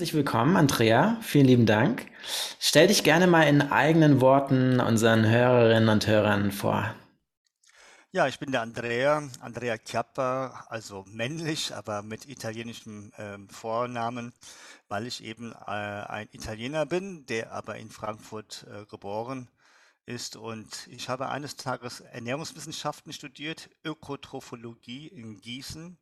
herzlich willkommen, Andrea. Vielen lieben Dank. Stell dich gerne mal in eigenen Worten unseren Hörerinnen und Hörern vor. Ja, ich bin der Andrea, Andrea Chiappa, also männlich, aber mit italienischem ähm, Vornamen, weil ich eben äh, ein Italiener bin, der aber in Frankfurt äh, geboren ist. Und ich habe eines Tages Ernährungswissenschaften studiert, Ökotrophologie in Gießen.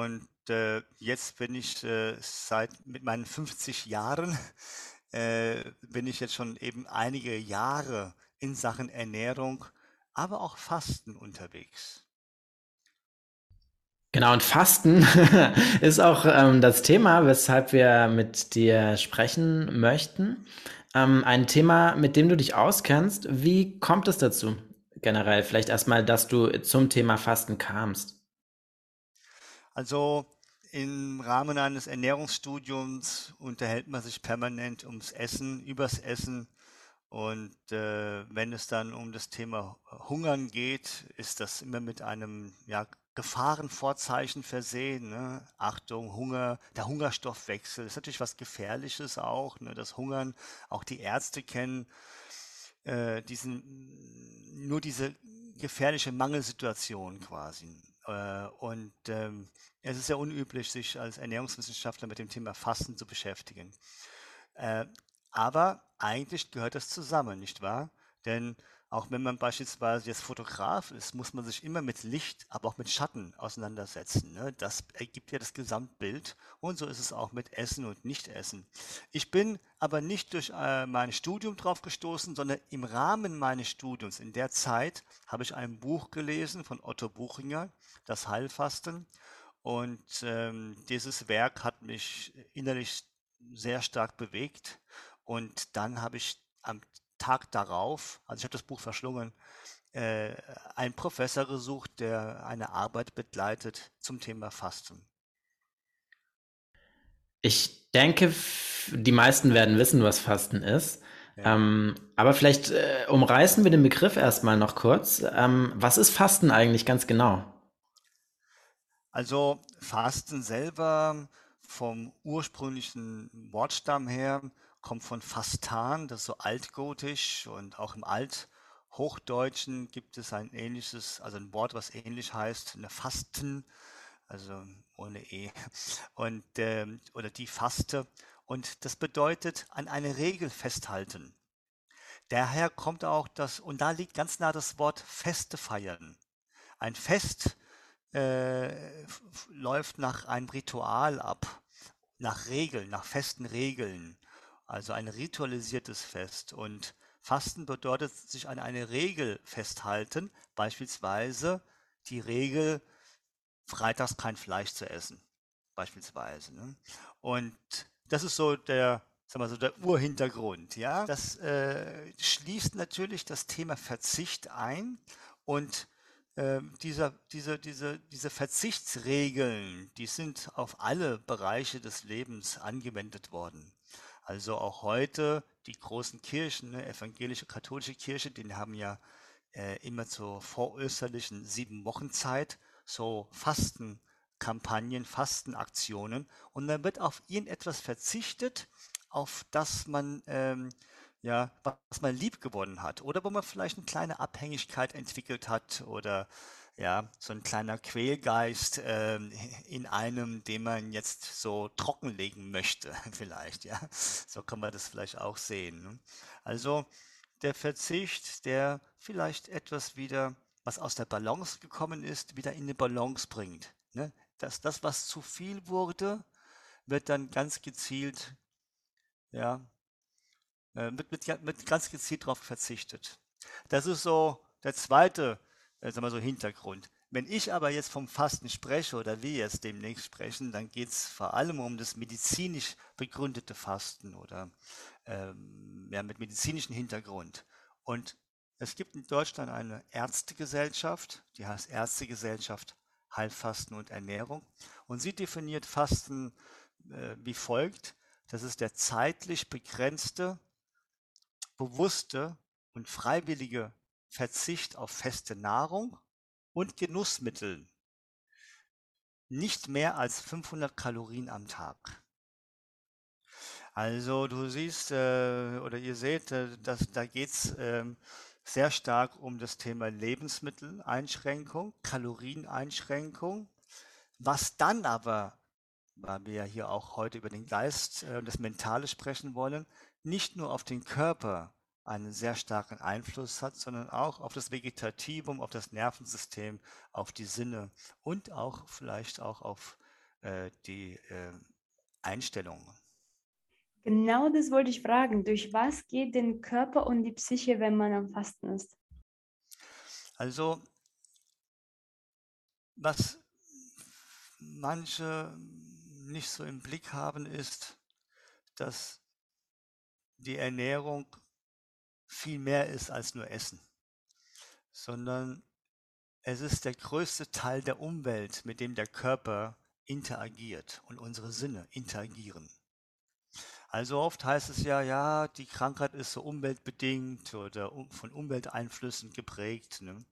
Und äh, jetzt bin ich äh, seit mit meinen 50 Jahren, äh, bin ich jetzt schon eben einige Jahre in Sachen Ernährung aber auch Fasten unterwegs. Genau, und Fasten ist auch ähm, das Thema, weshalb wir mit dir sprechen möchten. Ähm, ein Thema, mit dem du dich auskennst. Wie kommt es dazu generell? Vielleicht erstmal, dass du zum Thema Fasten kamst. Also im Rahmen eines Ernährungsstudiums unterhält man sich permanent ums Essen, übers Essen und äh, wenn es dann um das Thema Hungern geht, ist das immer mit einem ja, Gefahrenvorzeichen versehen. Ne? Achtung, Hunger, der Hungerstoffwechsel ist natürlich was Gefährliches auch. Ne? Das Hungern, auch die Ärzte kennen äh, diesen, nur diese gefährliche Mangelsituation quasi. Äh, und ähm, es ist ja unüblich, sich als Ernährungswissenschaftler mit dem Thema Fasten zu beschäftigen. Äh, aber eigentlich gehört das zusammen, nicht wahr? Denn auch wenn man beispielsweise jetzt Fotograf ist, muss man sich immer mit Licht, aber auch mit Schatten auseinandersetzen. Ne? Das ergibt ja das Gesamtbild und so ist es auch mit Essen und Nichtessen. Ich bin aber nicht durch äh, mein Studium drauf gestoßen, sondern im Rahmen meines Studiums, in der Zeit, habe ich ein Buch gelesen von Otto Buchinger, Das Heilfasten. Und ähm, dieses Werk hat mich innerlich sehr stark bewegt und dann habe ich am Tag darauf, also ich habe das Buch verschlungen, äh, einen Professor gesucht, der eine Arbeit begleitet zum Thema Fasten. Ich denke, die meisten werden wissen, was Fasten ist. Ja. Ähm, aber vielleicht äh, umreißen wir den Begriff erstmal noch kurz. Ähm, was ist Fasten eigentlich ganz genau? Also Fasten selber vom ursprünglichen Wortstamm her kommt von Fastan, das ist so altgotisch und auch im Althochdeutschen gibt es ein ähnliches, also ein Wort, was ähnlich heißt, eine Fasten, also ohne E, und, ähm, oder die Faste. Und das bedeutet an eine Regel festhalten. Daher kommt auch das, und da liegt ganz nah das Wort Feste feiern. Ein Fest äh, läuft nach einem Ritual ab, nach Regeln, nach festen Regeln also ein ritualisiertes Fest. Und Fasten bedeutet sich an eine Regel festhalten, beispielsweise die Regel, freitags kein Fleisch zu essen, beispielsweise. Ne? Und das ist so der, sag mal so der Urhintergrund. Ja, das äh, schließt natürlich das Thema Verzicht ein und äh, dieser, diese, diese, diese Verzichtsregeln, die sind auf alle Bereiche des Lebens angewendet worden. Also auch heute die großen Kirchen, ne, evangelische, katholische Kirche, die haben ja äh, immer zur vorösterlichen sieben Wochen Zeit so Fastenkampagnen, Fastenaktionen. Und dann wird auf irgendetwas verzichtet, auf das man ähm, ja, was man lieb gewonnen hat. Oder wo man vielleicht eine kleine Abhängigkeit entwickelt hat oder ja, so ein kleiner Quälgeist ähm, in einem, den man jetzt so trockenlegen möchte, vielleicht, ja. So kann man das vielleicht auch sehen. Ne? Also der Verzicht, der vielleicht etwas wieder, was aus der Balance gekommen ist, wieder in eine Balance bringt. Ne? Dass das, was zu viel wurde, wird dann ganz gezielt, ja, äh, wird, mit, mit ganz gezielt darauf verzichtet. Das ist so der zweite äh, sagen wir so Hintergrund. Wenn ich aber jetzt vom Fasten spreche oder wir jetzt demnächst sprechen, dann geht es vor allem um das medizinisch begründete Fasten oder ähm, ja, mit medizinischem Hintergrund. Und es gibt in Deutschland eine Ärztegesellschaft, die heißt Ärztegesellschaft Heilfasten und Ernährung. Und sie definiert Fasten äh, wie folgt. Das ist der zeitlich begrenzte, bewusste und freiwillige Verzicht auf feste Nahrung und Genussmittel. Nicht mehr als 500 Kalorien am Tag. Also du siehst äh, oder ihr seht, äh, dass, da geht es ähm, sehr stark um das Thema Lebensmitteleinschränkung, Kalorieneinschränkung, was dann aber, weil wir ja hier auch heute über den Geist äh, und das Mentale sprechen wollen, nicht nur auf den Körper einen sehr starken Einfluss hat, sondern auch auf das Vegetativum, auf das Nervensystem, auf die Sinne und auch vielleicht auch auf äh, die äh, Einstellungen. Genau das wollte ich fragen. Durch was geht den Körper und die Psyche, wenn man am Fasten ist? Also, was manche nicht so im Blick haben, ist, dass die Ernährung viel mehr ist als nur Essen, sondern es ist der größte Teil der Umwelt, mit dem der Körper interagiert und unsere Sinne interagieren. Also oft heißt es ja, ja, die Krankheit ist so umweltbedingt oder von Umwelteinflüssen geprägt. Ne?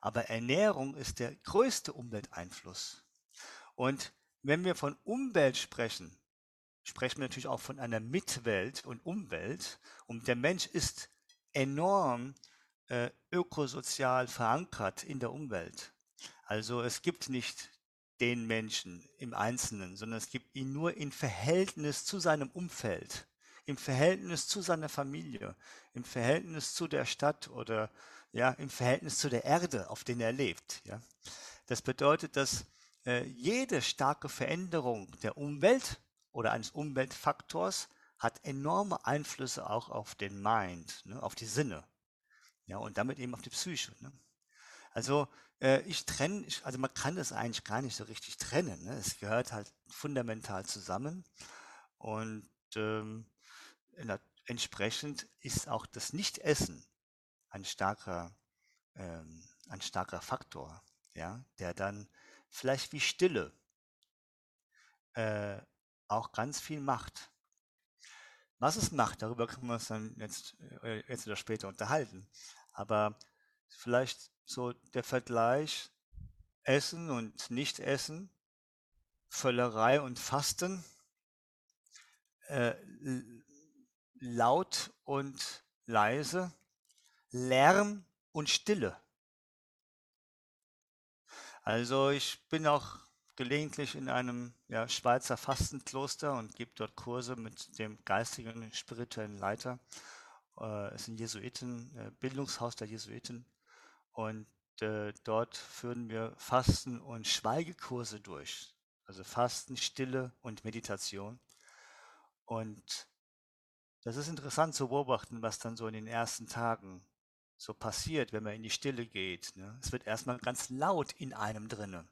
Aber Ernährung ist der größte Umwelteinfluss. Und wenn wir von Umwelt sprechen, sprechen wir natürlich auch von einer Mitwelt und Umwelt. Und der Mensch ist enorm äh, ökosozial verankert in der Umwelt. Also es gibt nicht den Menschen im Einzelnen, sondern es gibt ihn nur in Verhältnis zu seinem Umfeld, im Verhältnis zu seiner Familie, im Verhältnis zu der Stadt oder ja, im Verhältnis zu der Erde, auf der er lebt. Ja. Das bedeutet, dass äh, jede starke Veränderung der Umwelt oder eines Umweltfaktors hat enorme Einflüsse auch auf den Mind, ne, auf die Sinne. Ja, und damit eben auf die Psyche. Ne. Also äh, ich trenne, also man kann das eigentlich gar nicht so richtig trennen. Ne? Es gehört halt fundamental zusammen und ähm, entsprechend ist auch das Nichtessen ein starker, ähm, ein starker Faktor, ja, der dann vielleicht wie Stille äh, auch ganz viel macht. Was es macht, darüber können wir uns dann jetzt, äh, jetzt oder später unterhalten. Aber vielleicht so der Vergleich Essen und Nicht-Essen, Völlerei und Fasten, äh, laut und leise, Lärm und Stille. Also ich bin auch gelegentlich in einem ja, Schweizer Fastenkloster und gebe dort Kurse mit dem geistigen, spirituellen Leiter. Äh, es ist ein Jesuiten, äh, Bildungshaus der Jesuiten. Und äh, dort führen wir Fasten- und Schweigekurse durch. Also Fasten, Stille und Meditation. Und das ist interessant zu beobachten, was dann so in den ersten Tagen so passiert, wenn man in die Stille geht. Ne? Es wird erstmal ganz laut in einem drinne.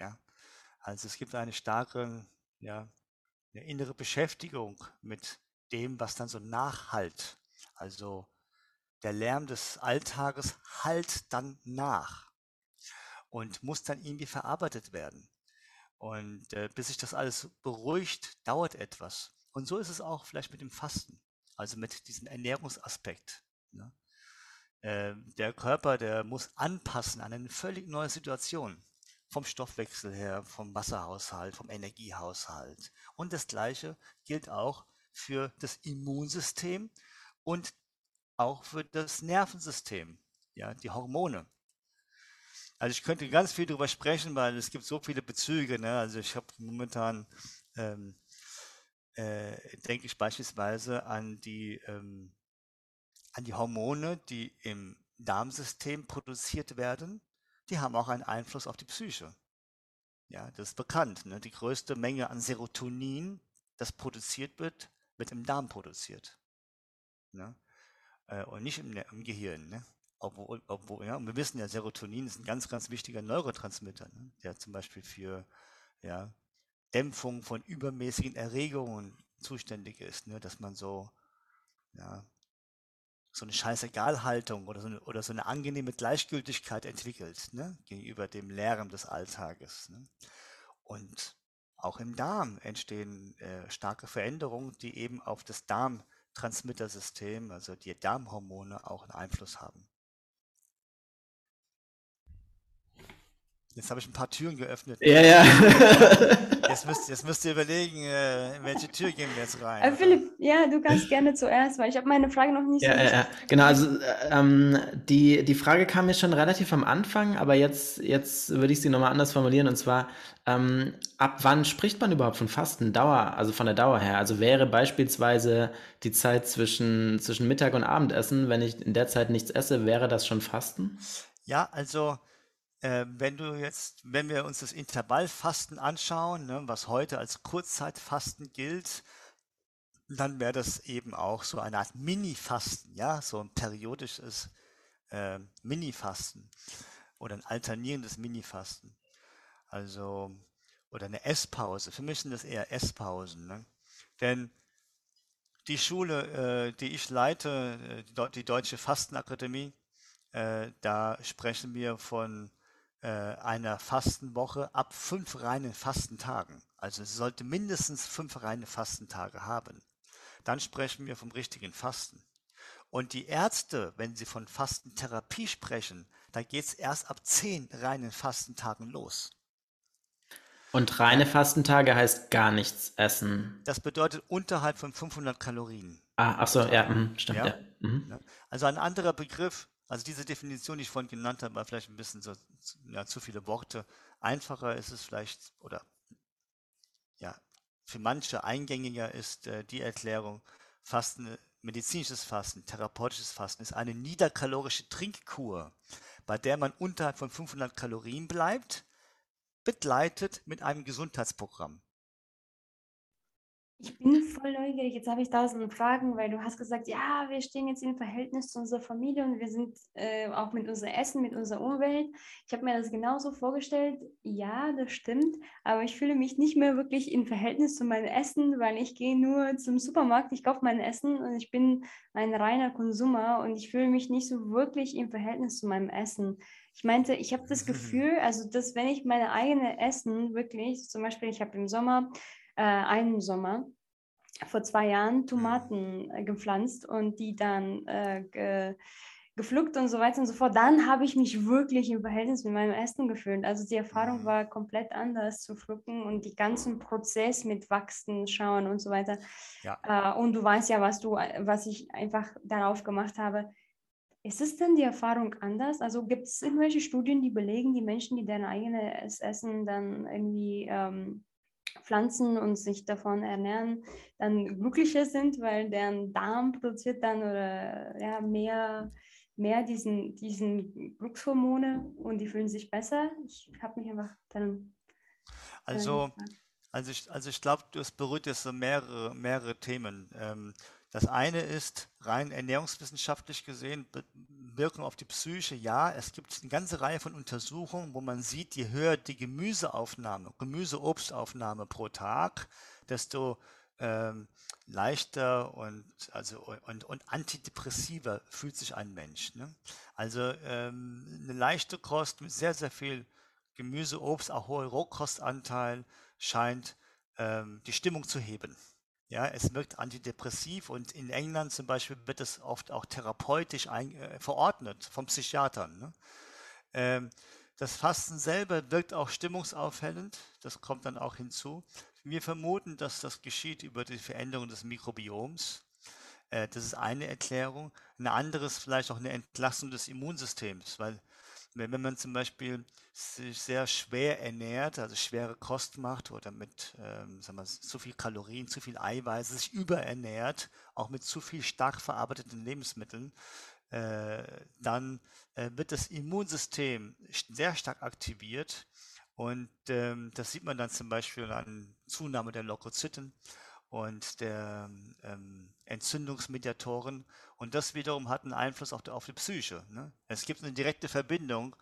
Ja? Also es gibt eine starke, ja, eine innere Beschäftigung mit dem, was dann so nachhalt. Also der Lärm des Alltages halt dann nach und muss dann irgendwie verarbeitet werden. Und äh, bis sich das alles beruhigt, dauert etwas. Und so ist es auch vielleicht mit dem Fasten, also mit diesem Ernährungsaspekt. Ne? Äh, der Körper, der muss anpassen an eine völlig neue Situation. Vom Stoffwechsel her, vom Wasserhaushalt, vom Energiehaushalt. Und das Gleiche gilt auch für das Immunsystem und auch für das Nervensystem, ja, die Hormone. Also ich könnte ganz viel darüber sprechen, weil es gibt so viele Bezüge. Ne? Also ich habe momentan, ähm, äh, denke ich beispielsweise an die, ähm, an die Hormone, die im Darmsystem produziert werden. Die haben auch einen Einfluss auf die Psyche. Ja, das ist bekannt. Ne? Die größte Menge an Serotonin, das produziert wird, wird im Darm produziert. Ne? äh, und nicht im, im Gehirn. Ne? Obwohl, obwohl, ja, und wir wissen ja, Serotonin ist ein ganz, ganz wichtiger Neurotransmitter, ne? der zum Beispiel für ja, Dämpfung von übermäßigen Erregungen zuständig ist, ne? dass man so, ja, so eine Scheißegalhaltung oder so eine, oder so eine angenehme Gleichgültigkeit entwickelt ne? gegenüber dem Lärm des Alltages. Ne? Und auch im Darm entstehen äh, starke Veränderungen, die eben auf das Darm Transmittersystem, also die Darmhormone, auch einen Einfluss haben. Jetzt habe ich ein paar Türen geöffnet. Ja, ja. Jetzt müsst, jetzt müsst ihr überlegen, äh, in welche Tür gehen wir jetzt rein. Äh, Philipp, ja, du kannst gerne zuerst, weil ich habe meine Frage noch nicht Ja, so ja, ja. Genau, also äh, ähm, die, die Frage kam mir schon relativ am Anfang, aber jetzt, jetzt würde ich sie nochmal anders formulieren und zwar, ähm, ab wann spricht man überhaupt von Fasten? Dauer, also von der Dauer her. Also wäre beispielsweise die Zeit zwischen, zwischen Mittag und Abendessen, wenn ich in der Zeit nichts esse, wäre das schon Fasten? Ja, also wenn du jetzt, wenn wir uns das Intervallfasten anschauen, ne, was heute als Kurzzeitfasten gilt, dann wäre das eben auch so eine Art Mini-Fasten, ja, so ein periodisches äh, Mini-Fasten oder ein alternierendes Mini-Fasten. Also, oder eine Esspause. Für mich sind das eher Esspausen. Ne? Denn die Schule, äh, die ich leite, äh, die, Deu- die Deutsche Fastenakademie, äh, da sprechen wir von einer Fastenwoche ab fünf reinen Fastentagen. Also es sollte mindestens fünf reine Fastentage haben. Dann sprechen wir vom richtigen Fasten. Und die Ärzte, wenn sie von Fastentherapie sprechen, da geht es erst ab zehn reinen Fastentagen los. Und reine Fastentage heißt gar nichts essen. Das bedeutet unterhalb von 500 Kalorien. Ah, ach so, ja, mhm, stimmt, Ja. ja. Mhm. Also ein anderer Begriff, also diese Definition, die ich vorhin genannt habe, war vielleicht ein bisschen so, zu- ja, zu viele Worte. Einfacher ist es vielleicht, oder ja, für manche eingängiger ist äh, die Erklärung, Fasten, medizinisches Fasten, therapeutisches Fasten ist eine niederkalorische Trinkkur, bei der man unterhalb von 500 Kalorien bleibt, begleitet mit einem Gesundheitsprogramm. Ich bin voll neugierig. Jetzt habe ich tausend Fragen, weil du hast gesagt, ja, wir stehen jetzt im Verhältnis zu unserer Familie und wir sind äh, auch mit unserem Essen, mit unserer Umwelt. Ich habe mir das genauso vorgestellt. Ja, das stimmt, aber ich fühle mich nicht mehr wirklich im Verhältnis zu meinem Essen, weil ich gehe nur zum Supermarkt, ich kaufe mein Essen und ich bin ein reiner Konsumer und ich fühle mich nicht so wirklich im Verhältnis zu meinem Essen. Ich meinte, ich habe das Gefühl, also dass wenn ich meine eigene Essen wirklich, zum Beispiel, ich habe im Sommer äh, einen Sommer vor zwei Jahren Tomaten äh, gepflanzt und die dann äh, ge, gepflückt und so weiter und so fort. Dann habe ich mich wirklich im Verhältnis mit meinem Essen gefühlt. Also die Erfahrung Mhm. war komplett anders zu pflücken und die ganzen Prozess mit Wachsen, Schauen und so weiter. Ja. Äh, und du weißt ja, was du, was ich einfach darauf gemacht habe. Ist es denn die Erfahrung anders? Also gibt es irgendwelche Studien, die belegen, die Menschen, die deren eigenes Essen dann irgendwie ähm, pflanzen und sich davon ernähren, dann glücklicher sind, weil deren Darm produziert dann oder ja, mehr, mehr diesen, diesen Glückshormone und die fühlen sich besser. Ich habe mich einfach dann Also, also ich, also ich glaube, das berührt jetzt so mehrere, mehrere Themen. Ähm, das eine ist rein ernährungswissenschaftlich gesehen, Wirkung auf die Psyche. Ja, es gibt eine ganze Reihe von Untersuchungen, wo man sieht, je höher die Gemüseaufnahme, Gemüse-Obstaufnahme pro Tag, desto ähm, leichter und, also, und, und antidepressiver fühlt sich ein Mensch. Ne? Also ähm, eine leichte Kost mit sehr, sehr viel Gemüse, Obst, auch hoher Rohkostanteil scheint ähm, die Stimmung zu heben. Ja, es wirkt antidepressiv und in England zum Beispiel wird es oft auch therapeutisch ein, äh, verordnet vom Psychiatern. Ne? Ähm, das Fasten selber wirkt auch stimmungsaufhellend, das kommt dann auch hinzu. Wir vermuten, dass das geschieht über die Veränderung des Mikrobioms. Äh, das ist eine Erklärung. Eine andere ist vielleicht auch eine Entlastung des Immunsystems, weil wenn wenn man zum Beispiel sich sehr schwer ernährt, also schwere Kost macht oder mit ähm, sagen wir, zu viel Kalorien, zu viel Eiweiß, sich überernährt, auch mit zu viel stark verarbeiteten Lebensmitteln, äh, dann äh, wird das Immunsystem st- sehr stark aktiviert. Und ähm, das sieht man dann zum Beispiel an Zunahme der Leukozyten und der ähm, Entzündungsmediatoren und das wiederum hat einen Einfluss auf die, auf die Psyche. Ne? Es gibt eine direkte Verbindung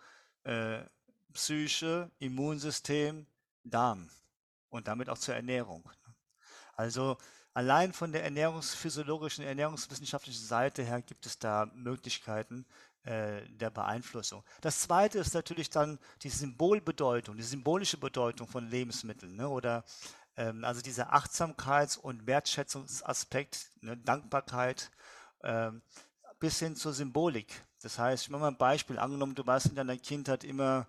äh, Psyche, Immunsystem, Darm und damit auch zur Ernährung. Ne? Also allein von der ernährungsphysiologischen, ernährungswissenschaftlichen Seite her gibt es da Möglichkeiten äh, der Beeinflussung. Das zweite ist natürlich dann die Symbolbedeutung, die symbolische Bedeutung von Lebensmitteln ne? oder also dieser Achtsamkeits- und Wertschätzungsaspekt, ne? Dankbarkeit ähm, bis hin zur Symbolik. Das heißt, ich mache mal ein Beispiel. Angenommen, du warst in deiner Kindheit immer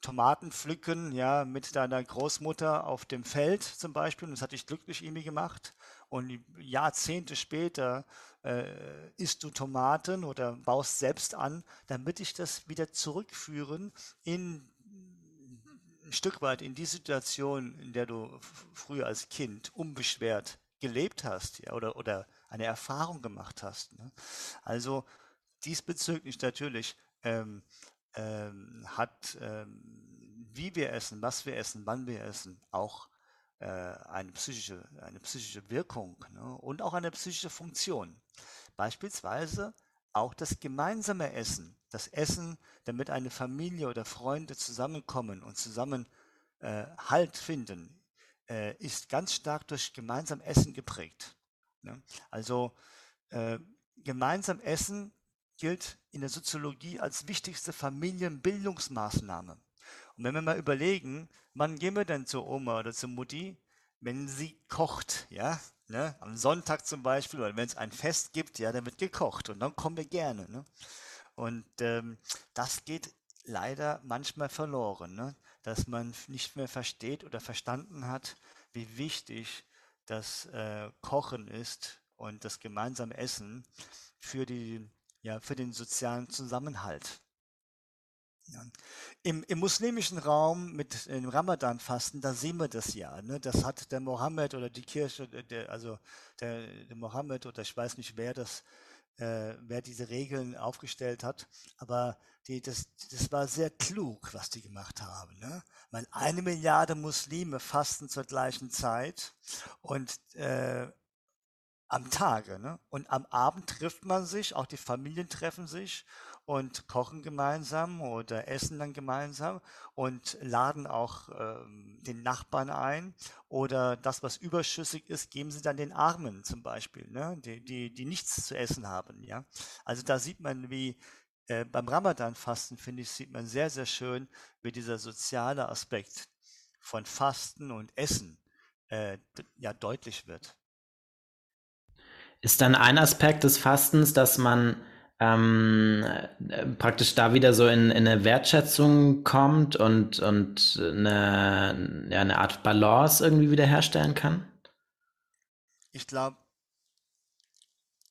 Tomaten pflücken, ja, mit deiner Großmutter auf dem Feld zum Beispiel. Und das hat dich glücklich irgendwie gemacht. Und Jahrzehnte später äh, isst du Tomaten oder baust selbst an, dann wird dich das wieder zurückführen in Stück weit in die Situation, in der du früher als Kind unbeschwert gelebt hast ja, oder, oder eine Erfahrung gemacht hast. Ne? Also diesbezüglich natürlich ähm, ähm, hat, ähm, wie wir essen, was wir essen, wann wir essen, auch äh, eine, psychische, eine psychische Wirkung ne? und auch eine psychische Funktion. Beispielsweise auch das gemeinsame Essen, das Essen, damit eine Familie oder Freunde zusammenkommen und zusammen äh, Halt finden, äh, ist ganz stark durch gemeinsam Essen geprägt. Ne? Also äh, gemeinsam Essen gilt in der Soziologie als wichtigste Familienbildungsmaßnahme. Und wenn wir mal überlegen, wann gehen wir denn zur Oma oder zur Mutti, wenn sie kocht, ja, ne? am Sonntag zum Beispiel, oder wenn es ein Fest gibt, ja, dann wird gekocht und dann kommen wir gerne. Ne? Und ähm, das geht leider manchmal verloren, ne? dass man nicht mehr versteht oder verstanden hat, wie wichtig das äh, Kochen ist und das gemeinsame Essen für, die, ja, für den sozialen Zusammenhalt. Ja. Im, Im muslimischen Raum mit dem Ramadan-Fasten, da sehen wir das ja. Ne? Das hat der Mohammed oder die Kirche, der, also der, der Mohammed oder ich weiß nicht, wer das, äh, wer diese Regeln aufgestellt hat, aber die, das, das war sehr klug, was die gemacht haben. Ne? Weil eine Milliarde Muslime fasten zur gleichen Zeit und äh, am Tage. Ne? Und am Abend trifft man sich, auch die Familien treffen sich und kochen gemeinsam oder essen dann gemeinsam und laden auch ähm, den Nachbarn ein oder das, was überschüssig ist, geben sie dann den Armen zum Beispiel, ne? die, die, die nichts zu essen haben. Ja? Also da sieht man, wie äh, beim Ramadan-Fasten, finde ich, sieht man sehr, sehr schön, wie dieser soziale Aspekt von Fasten und Essen äh, ja deutlich wird. Ist dann ein Aspekt des Fastens, dass man ähm, äh, praktisch da wieder so in, in eine Wertschätzung kommt und, und eine, ja, eine Art Balance irgendwie wiederherstellen kann? Ich glaube,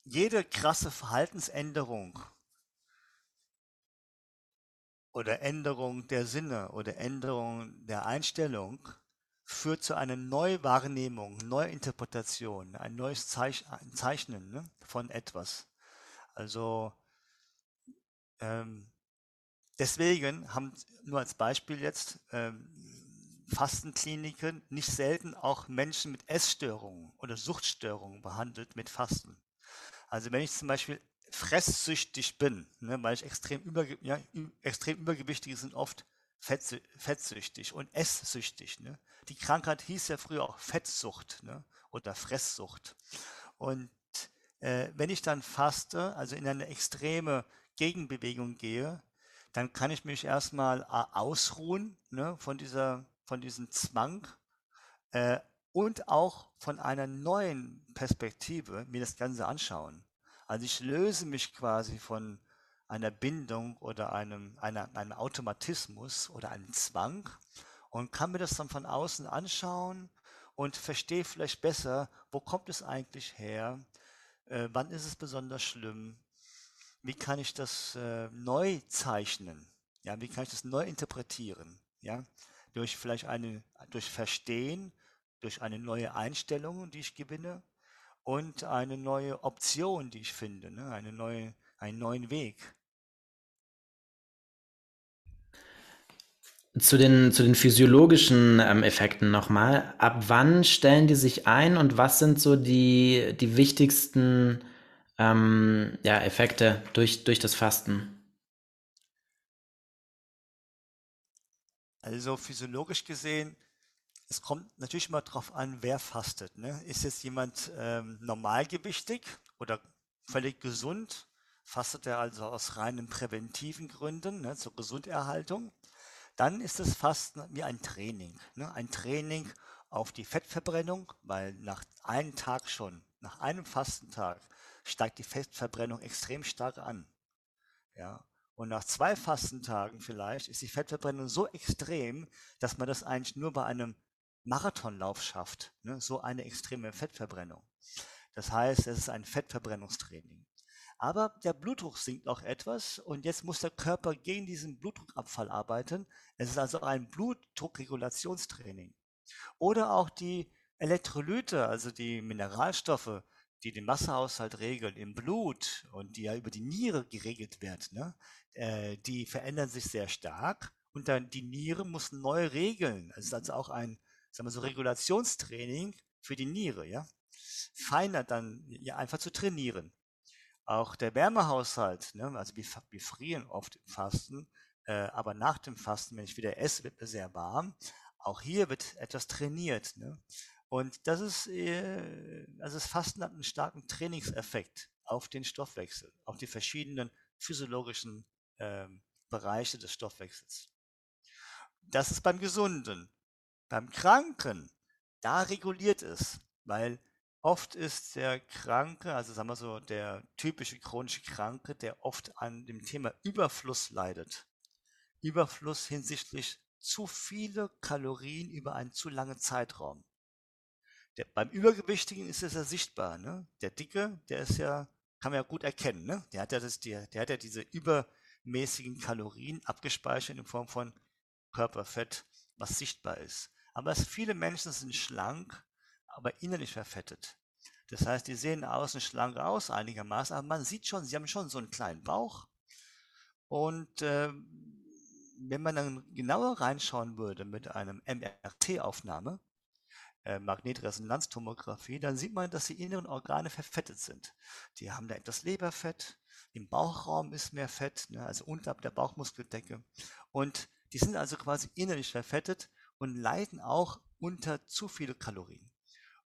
jede krasse Verhaltensänderung oder Änderung der Sinne oder Änderung der Einstellung führt zu einer Neuwahrnehmung, Neuinterpretation, ein neues Zeichnen ne, von etwas. Also ähm, deswegen haben nur als Beispiel jetzt ähm, Fastenkliniken nicht selten auch Menschen mit Essstörungen oder Suchtstörungen behandelt mit Fasten. Also wenn ich zum Beispiel fresssüchtig bin, ne, weil ich extrem, überge ja, extrem übergewichtige sind oft fettsüchtig und esssüchtig. Ne? Die Krankheit hieß ja früher auch Fettsucht ne? oder Fresssucht. Und äh, wenn ich dann faste, also in eine extreme Gegenbewegung gehe, dann kann ich mich erstmal äh, ausruhen ne, von, dieser, von diesem Zwang äh, und auch von einer neuen Perspektive mir das Ganze anschauen. Also ich löse mich quasi von einer Bindung oder einem, einer, einem Automatismus oder einem Zwang und kann mir das dann von außen anschauen und verstehe vielleicht besser, wo kommt es eigentlich her, äh, wann ist es besonders schlimm, wie kann ich das äh, neu zeichnen, ja, wie kann ich das neu interpretieren, ja, durch vielleicht eine, durch Verstehen, durch eine neue Einstellung, die ich gewinne und eine neue Option, die ich finde, ne, eine neue, einen neuen Weg. Zu den, zu den physiologischen ähm, Effekten nochmal. Ab wann stellen die sich ein und was sind so die, die wichtigsten ähm, ja, Effekte durch, durch das Fasten? Also physiologisch gesehen, es kommt natürlich immer darauf an, wer fastet. Ne? Ist jetzt jemand ähm, normalgewichtig oder völlig gesund? Fastet er also aus reinen präventiven Gründen ne, zur Gesunderhaltung? Dann ist das Fasten wie ein Training. Ne? Ein Training auf die Fettverbrennung, weil nach einem Tag schon, nach einem Fastentag, steigt die Fettverbrennung extrem stark an. Ja? Und nach zwei Fastentagen vielleicht ist die Fettverbrennung so extrem, dass man das eigentlich nur bei einem Marathonlauf schafft. Ne? So eine extreme Fettverbrennung. Das heißt, es ist ein Fettverbrennungstraining. Aber der Blutdruck sinkt auch etwas und jetzt muss der Körper gegen diesen Blutdruckabfall arbeiten. Es ist also ein Blutdruckregulationstraining. Oder auch die Elektrolyte, also die Mineralstoffe, die den Wasserhaushalt regeln im Blut und die ja über die Niere geregelt werden, ne? äh, die verändern sich sehr stark und dann die Niere muss neu regeln. Es ist also auch ein, sagen wir so, Regulationstraining für die Niere, ja. Feiner dann ja einfach zu trainieren. Auch der Wärmehaushalt, ne? also wir, wir frieren oft im Fasten, äh, aber nach dem Fasten, wenn ich wieder esse, wird mir sehr warm. Auch hier wird etwas trainiert. Ne? Und das ist, äh, also das Fasten hat einen starken Trainingseffekt auf den Stoffwechsel, auf die verschiedenen physiologischen ähm, Bereiche des Stoffwechsels. Das ist beim Gesunden. Beim Kranken, da reguliert es, weil oft ist der Kranke, also sagen wir so, der typische chronische Kranke, der oft an dem Thema Überfluss leidet. Überfluss hinsichtlich zu viele Kalorien über einen zu langen Zeitraum. Der, beim Übergewichtigen ist es ja sichtbar. Ne? Der Dicke, der ist ja, kann man ja gut erkennen. Ne? Der, hat ja das, der, der hat ja diese übermäßigen Kalorien abgespeichert in Form von Körperfett, was sichtbar ist. Aber viele Menschen sind schlank, aber innerlich verfettet. Das heißt, die sehen außen schlank aus einigermaßen, aber man sieht schon, sie haben schon so einen kleinen Bauch. Und äh, wenn man dann genauer reinschauen würde mit einem MRT-Aufnahme, äh, Magnetresonanztomographie, dann sieht man, dass die inneren Organe verfettet sind. Die haben da etwas Leberfett, im Bauchraum ist mehr Fett, ne, also unterhalb der Bauchmuskeldecke. Und die sind also quasi innerlich verfettet und leiden auch unter zu viele Kalorien.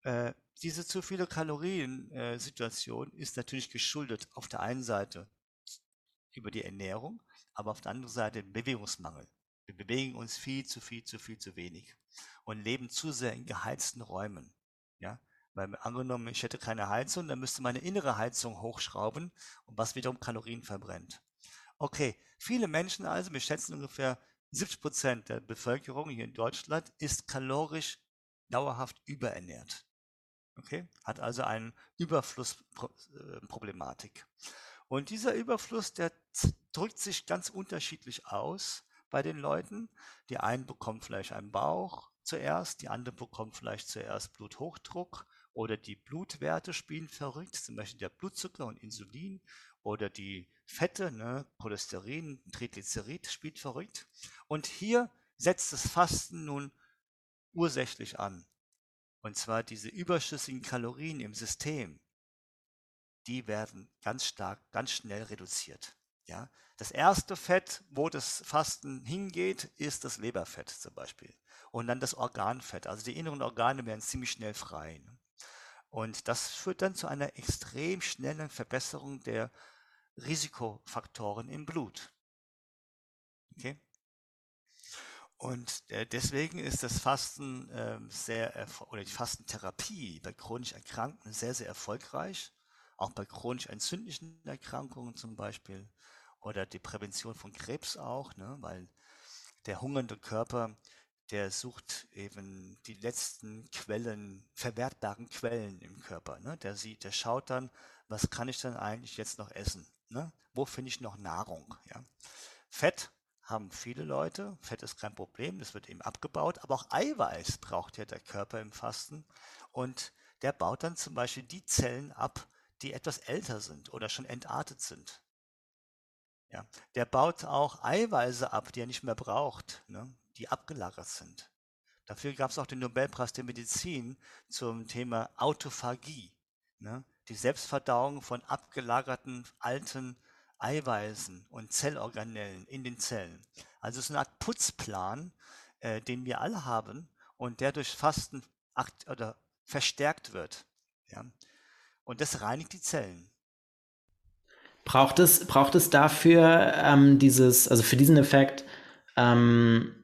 Äh, diese zu viele Kalorien-Situation äh, ist natürlich geschuldet auf der einen Seite über die Ernährung, aber auf der anderen Seite Bewegungsmangel. Wir bewegen uns viel zu viel, zu viel, zu wenig und leben zu sehr in geheizten Räumen. Ja, weil angenommen, ich hätte keine Heizung, dann müsste meine innere Heizung hochschrauben und was wiederum Kalorien verbrennt. Okay, viele Menschen also, wir schätzen ungefähr 70 Prozent der Bevölkerung hier in Deutschland ist kalorisch dauerhaft überernährt. Okay, hat also eine Überflussproblematik. Und dieser Überfluss, der drückt sich ganz unterschiedlich aus bei den Leuten. Die einen bekommen vielleicht einen Bauch zuerst, die anderen bekommen vielleicht zuerst Bluthochdruck oder die Blutwerte spielen verrückt, zum Beispiel der Blutzucker und Insulin oder die Fette, ne, Cholesterin, Triglycerid spielt verrückt. Und hier setzt das Fasten nun ursächlich an. Und zwar diese überschüssigen Kalorien im System, die werden ganz stark, ganz schnell reduziert. Ja, das erste Fett, wo das Fasten hingeht, ist das Leberfett zum Beispiel. Und dann das Organfett. Also die inneren Organe werden ziemlich schnell frei. Ne? Und das führt dann zu einer extrem schnellen Verbesserung der Risikofaktoren im Blut. Okay? Und äh, deswegen ist das Fasten äh, sehr, oder die Fastentherapie bei chronisch Erkrankten sehr, sehr erfolgreich. Auch bei chronisch entzündlichen Erkrankungen zum Beispiel oder die Prävention von Krebs auch, ne? weil der hungernde Körper, der sucht eben die letzten Quellen, verwertbaren Quellen im Körper. Ne? Der sieht, der schaut dann, was kann ich denn eigentlich jetzt noch essen? Ne? Wo finde ich noch Nahrung? Ja? Fett haben viele Leute. Fett ist kein Problem, das wird eben abgebaut. Aber auch Eiweiß braucht ja der Körper im Fasten. Und der baut dann zum Beispiel die Zellen ab, die etwas älter sind oder schon entartet sind. Ja, der baut auch Eiweiße ab, die er nicht mehr braucht, ne, die abgelagert sind. Dafür gab es auch den Nobelpreis der Medizin zum Thema Autophagie, ne, die Selbstverdauung von abgelagerten alten Eiweißen und Zellorganellen in den Zellen. Also es ist eine Art Putzplan, äh, den wir alle haben und der durch Fasten oder verstärkt wird. Ja. Und das reinigt die Zellen. Braucht es, braucht es dafür ähm, dieses, also für diesen Effekt, ähm,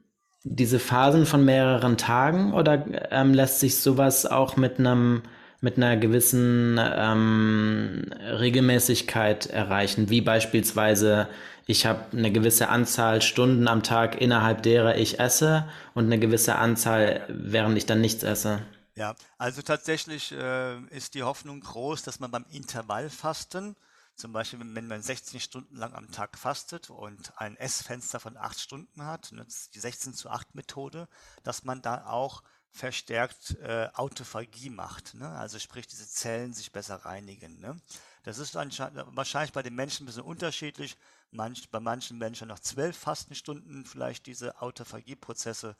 diese Phasen von mehreren Tagen oder ähm, lässt sich sowas auch mit einem mit einer gewissen ähm, Regelmäßigkeit erreichen, wie beispielsweise ich habe eine gewisse Anzahl Stunden am Tag, innerhalb derer ich esse und eine gewisse Anzahl, während ich dann nichts esse. Ja, also tatsächlich äh, ist die Hoffnung groß, dass man beim Intervallfasten, zum Beispiel wenn man 16 Stunden lang am Tag fastet und ein Essfenster von 8 Stunden hat, ne, die 16 zu 8 Methode, dass man da auch verstärkt äh, Autophagie macht. Ne? Also sprich, diese Zellen sich besser reinigen. Ne? Das ist wahrscheinlich bei den Menschen ein bisschen unterschiedlich. Manch, bei manchen Menschen nach zwölf Fastenstunden vielleicht diese Autophagieprozesse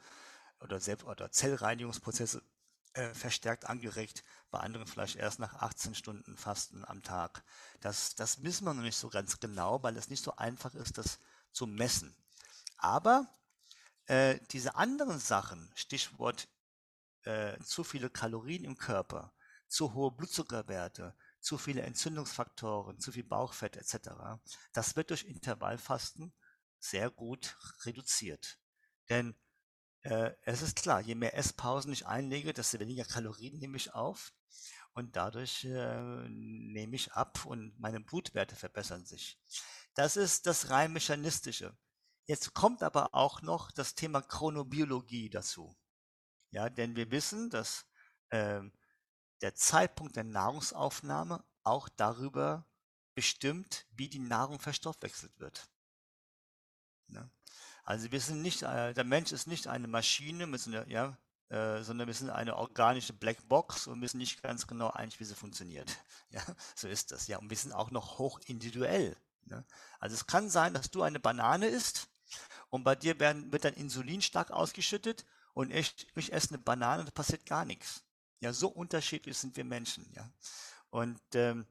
oder, Selbst oder Zellreinigungsprozesse äh, verstärkt angeregt, bei anderen vielleicht erst nach 18 Stunden Fasten am Tag. Das, das wissen wir noch nicht so ganz genau, weil es nicht so einfach ist, das zu messen. Aber äh, diese anderen Sachen, Stichwort äh, zu viele Kalorien im Körper, zu hohe Blutzuckerwerte, zu viele Entzündungsfaktoren, zu viel Bauchfett etc., das wird durch Intervallfasten sehr gut reduziert. Denn äh, es ist klar, je mehr Esspausen ich einlege, desto weniger Kalorien nehme ich auf und dadurch äh, nehme ich ab und meine Blutwerte verbessern sich. Das ist das rein mechanistische. Jetzt kommt aber auch noch das Thema Chronobiologie dazu. Ja, denn wir wissen, dass äh, der Zeitpunkt der Nahrungsaufnahme auch darüber bestimmt, wie die Nahrung verstoffwechselt wird. Ne? Also wir sind nicht, äh, der Mensch ist nicht eine Maschine, mit so einer, ja, äh, sondern wir sind eine organische Blackbox und wissen nicht ganz genau eigentlich, wie sie funktioniert. Ja, so ist das. Ja, und wir sind auch noch hoch individuell. Ne? Also es kann sein, dass du eine Banane isst und bei dir werden, wird dann Insulin stark ausgeschüttet und ich, ich esse eine Banane und da passiert gar nichts. Ja, so unterschiedlich sind wir Menschen. Ja, und ähm,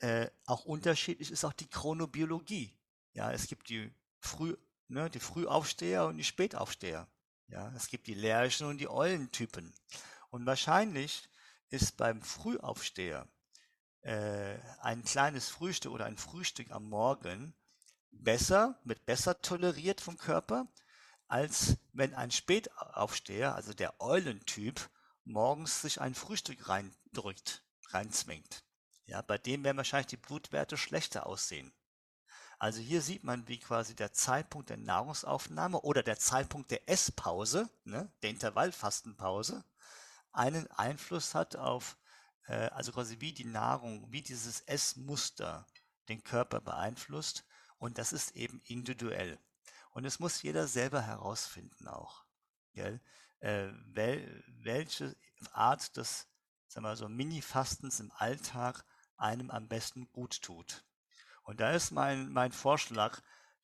äh, auch unterschiedlich ist auch die Chronobiologie. Ja, es gibt die Früh, ne, die Frühaufsteher und die Spätaufsteher. Ja, es gibt die Lerchen und die Eulentypen. Und wahrscheinlich ist beim Frühaufsteher äh, ein kleines Frühstück oder ein Frühstück am Morgen besser, wird besser toleriert vom Körper, als wenn ein Spätaufsteher, also der Eulentyp, morgens sich ein Frühstück reindrückt, reinzwingt. Ja, bei dem werden wahrscheinlich die Blutwerte schlechter aussehen. Also hier sieht man, wie quasi der Zeitpunkt der Nahrungsaufnahme oder der Zeitpunkt der Esspause, ne, der Intervallfastenpause, einen Einfluss hat auf, äh, also quasi wie die Nahrung, wie dieses Essmuster den Körper beeinflusst. Und das ist eben individuell. Und es muss jeder selber herausfinden auch, gell? Äh, wel, welche Art des sagen wir so, Mini-Fastens im Alltag einem am besten gut tut. Und da ist mein, mein Vorschlag,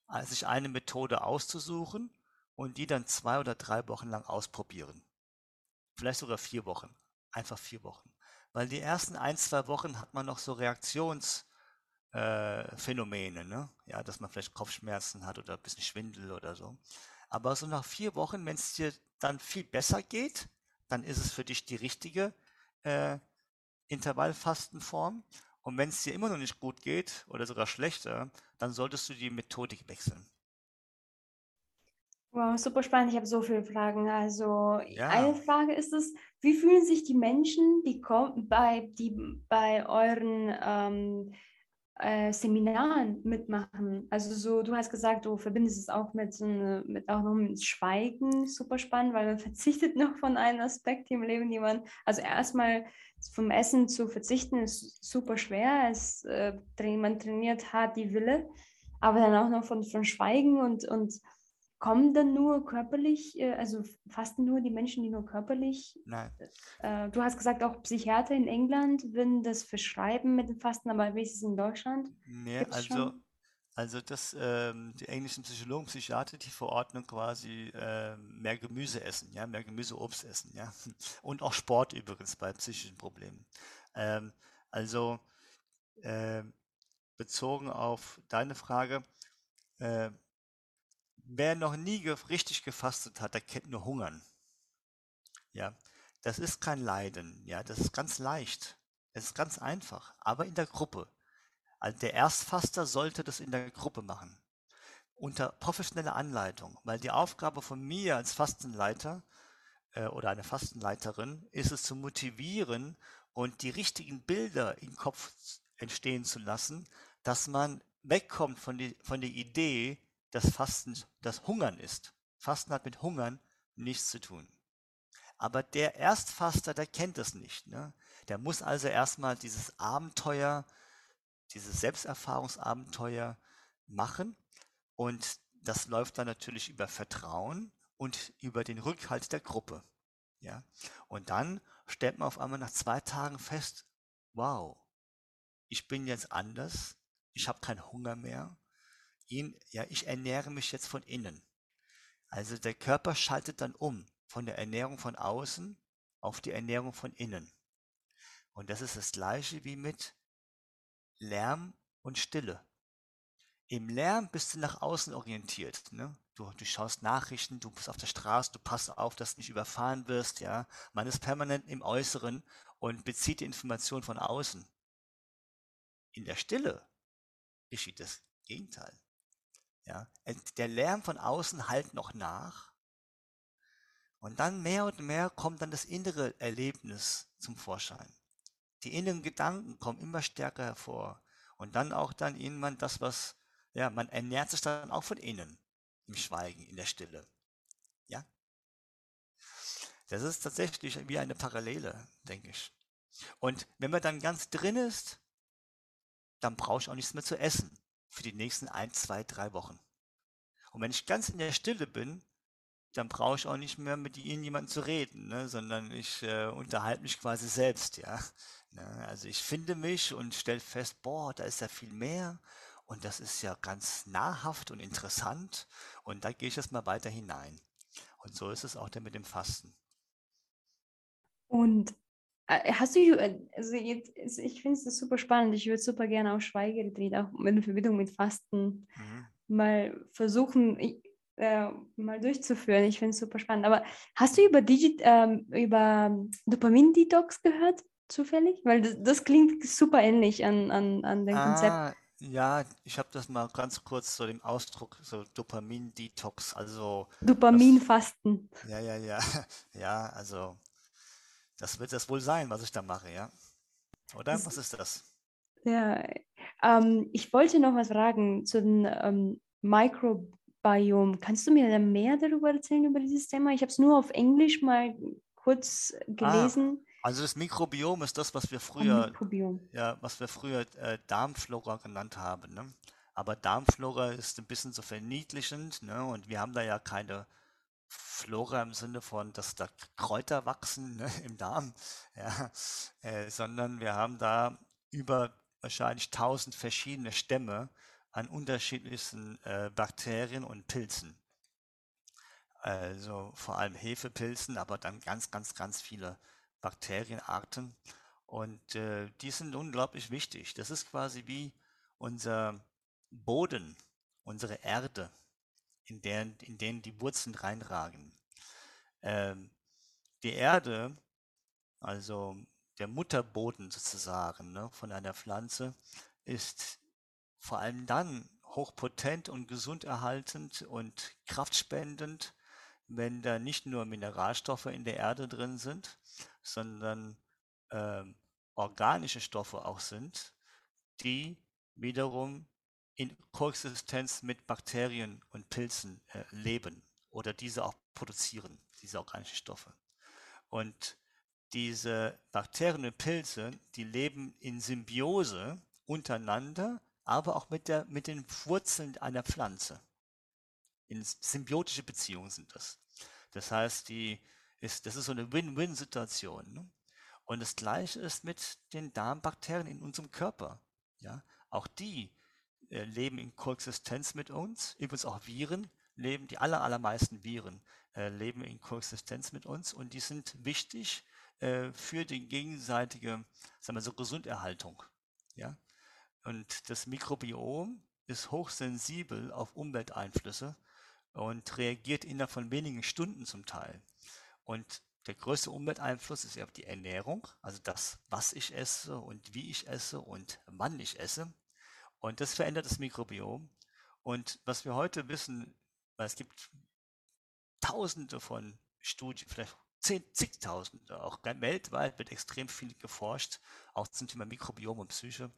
äh, sich eine Methode auszusuchen und die dann zwei oder drei Wochen lang ausprobieren. Vielleicht sogar vier Wochen. Einfach vier Wochen. Weil die ersten ein, zwei Wochen hat man noch so Reaktionsphänomene, äh, ne? Ja, dass man vielleicht Kopfschmerzen hat oder ein bisschen Schwindel oder so. Aber so nach vier Wochen, wenn es dir dann viel besser geht, dann ist es für dich die richtige äh, Intervallfastenform. Und wenn es dir immer noch nicht gut geht oder sogar schlechter, dann solltest du die Methodik wechseln. Wow, super spannend. Ich habe so viele Fragen. Also ja. eine Frage ist es, wie fühlen sich die Menschen, die bei, die bei euren ähm, äh, Seminaren mitmachen? Also so, du hast gesagt, du verbindest es auch mit, mit auch noch mit Schweigen, super spannend, weil man verzichtet noch von einem Aspekt im Leben, die man, also erstmal vom Essen zu verzichten, ist super schwer. Es, äh, man trainiert hart die Wille, aber dann auch noch von, von Schweigen und, und kommen dann nur körperlich, äh, also fasten nur die Menschen, die nur körperlich. Nein. Äh, du hast gesagt, auch Psychiater in England würden das verschreiben mit dem Fasten, aber wie ist es in Deutschland? Nee, also, also das, ähm, die englischen Psychologen, Psychiater, die verordnen quasi äh, mehr Gemüse essen, ja, mehr Gemüse, Obst essen, ja. Und auch Sport übrigens bei psychischen Problemen. Ähm, also äh, bezogen auf deine Frage, äh, wer noch nie ge richtig gefastet hat, der kennt nur Hungern. Ja, das ist kein Leiden, ja, das ist ganz leicht. Es ist ganz einfach, aber in der Gruppe. Also der Erstfaster sollte das in der Gruppe machen. Unter professioneller Anleitung, weil die Aufgabe von mir als Fastenleiter äh, oder eine Fastenleiterin ist es zu motivieren und die richtigen Bilder im Kopf entstehen zu lassen, dass man wegkommt von, die, von der Idee, dass Fasten das Hungern ist. Fasten hat mit Hungern nichts zu tun. Aber der Erstfaster, der kennt das nicht. Ne? Der muss also erstmal dieses Abenteuer, dieses Selbsterfahrungsabenteuer machen. Und das läuft dann natürlich über Vertrauen und über den Rückhalt der Gruppe. Ja? Und dann stellt man auf einmal nach zwei Tagen fest, wow, ich bin jetzt anders, ich habe keinen Hunger mehr, ihn, ja, ich ernähre mich jetzt von innen. Also der Körper schaltet dann um von der Ernährung von außen auf die Ernährung von innen. Und das ist das gleiche wie mit Lärm und Stille. Im Lärm bist du nach außen orientiert. Ne? Du, du schaust Nachrichten, du bist auf der Straße, du passt auf, dass du nicht überfahren wirst. Ja? Man ist permanent im Äußeren und bezieht die Information von außen. In der Stille geschieht das Gegenteil. Ja? Der Lärm von außen halt noch nach. Und dann mehr und mehr kommt dann das innere Erlebnis zum Vorschein. Die inneren Gedanken kommen immer stärker hervor. Und dann auch dann irgendwann das, was, ja, man ernährt sich dann auch von innen, im Schweigen, in der Stille. Ja? Das ist tatsächlich wie eine Parallele, denke ich. Und wenn man dann ganz drin ist, dann brauche ich auch nichts mehr zu essen für die nächsten ein, zwei, drei Wochen. Und wenn ich ganz in der Stille bin, dann brauche ich auch nicht mehr mit irgendjemandem zu reden, ne? sondern ich äh, unterhalte mich quasi selbst, ja. Ne? Also ich finde mich und stelle fest, boah, da ist ja viel mehr und das ist ja ganz nahrhaft und interessant und da gehe ich jetzt mal weiter hinein. Und so ist es auch dann mit dem Fasten. Und hast du, äh, also jetzt, ich finde es super spannend, ich würde super gerne auch Schweigeretreat, auch in Verbindung mit Fasten, mhm. mal versuchen, äh, mal durchzuführen. Ich finde es super spannend. Aber hast du über, Digit, ähm, über Dopamin-Detox gehört, zufällig? Weil das, das, klingt super ähnlich an, an, an dem ah, Konzept. Ja, ich habe das mal ganz kurz so dem Ausdruck, so Dopamin-Detox, also. Dopaminfasten. Ja, ja, ja. Ja, also das wird das wohl sein, was ich da mache, ja. Oder? Das, was ist das? Ja, ähm, ich wollte noch was fragen zu den ähm, Micro Biom. Kannst du mir da mehr darüber erzählen, über dieses Thema? Ich habe es nur auf Englisch mal kurz ah, gelesen. Ah, also das Mikrobiom ist das, was wir früher, ja, was wir früher äh, Darmflora genannt haben. Ne? Aber Darmflora ist ein bisschen so verniedlichend ne? und wir haben da ja keine Flora im Sinne von, dass da Kräuter wachsen ne, im Darm, ja, äh, sondern wir haben da über wahrscheinlich tausend verschiedene Stämme, an unterschiedlichsten äh, Bakterien und Pilzen. Also vor allem Hefepilzen, aber dann ganz, ganz, ganz viele Bakterienarten. Und äh, die sind unglaublich wichtig. Das ist quasi wie unser Boden, unsere Erde, in, der, in denen die Wurzeln reinragen. Ähm, die Erde, also der Mutterboden sozusagen ne, von einer Pflanze, ist vor allem dann hochpotent und gesunderhaltend und kraftspendend, wenn da nicht nur Mineralstoffe in der Erde drin sind, sondern äh, organische Stoffe auch sind, die wiederum in Koexistenz mit Bakterien und Pilzen äh, leben oder diese auch produzieren, diese organischen Stoffe. Und diese Bakterien und Pilze, die leben in Symbiose untereinander aber auch mit, der, mit den Wurzeln einer Pflanze. In symbiotische Beziehungen sind das. Das heißt, die ist, das ist so eine Win-Win-Situation. Ne? Und das Gleiche ist mit den Darmbakterien in unserem Körper. Ja? Auch die äh, leben in Koexistenz mit uns. Übrigens auch Viren leben, die aller, allermeisten Viren äh, leben in Koexistenz mit uns und die sind wichtig äh, für die gegenseitige, sagen wir so, Gesunderhaltung. Ja? Und das Mikrobiom ist hochsensibel auf Umwelteinflüsse und reagiert innerhalb von wenigen Stunden zum Teil. Und der größte Umwelteinfluss ist ja die Ernährung, also das, was ich esse und wie ich esse und wann ich esse. Und das verändert das Mikrobiom. Und was wir heute wissen, weil es gibt tausende von Studien, vielleicht zehn, zigtausende. Auch weltweit wird extrem viel geforscht, auch zum Thema Mikrobiom und Psyche.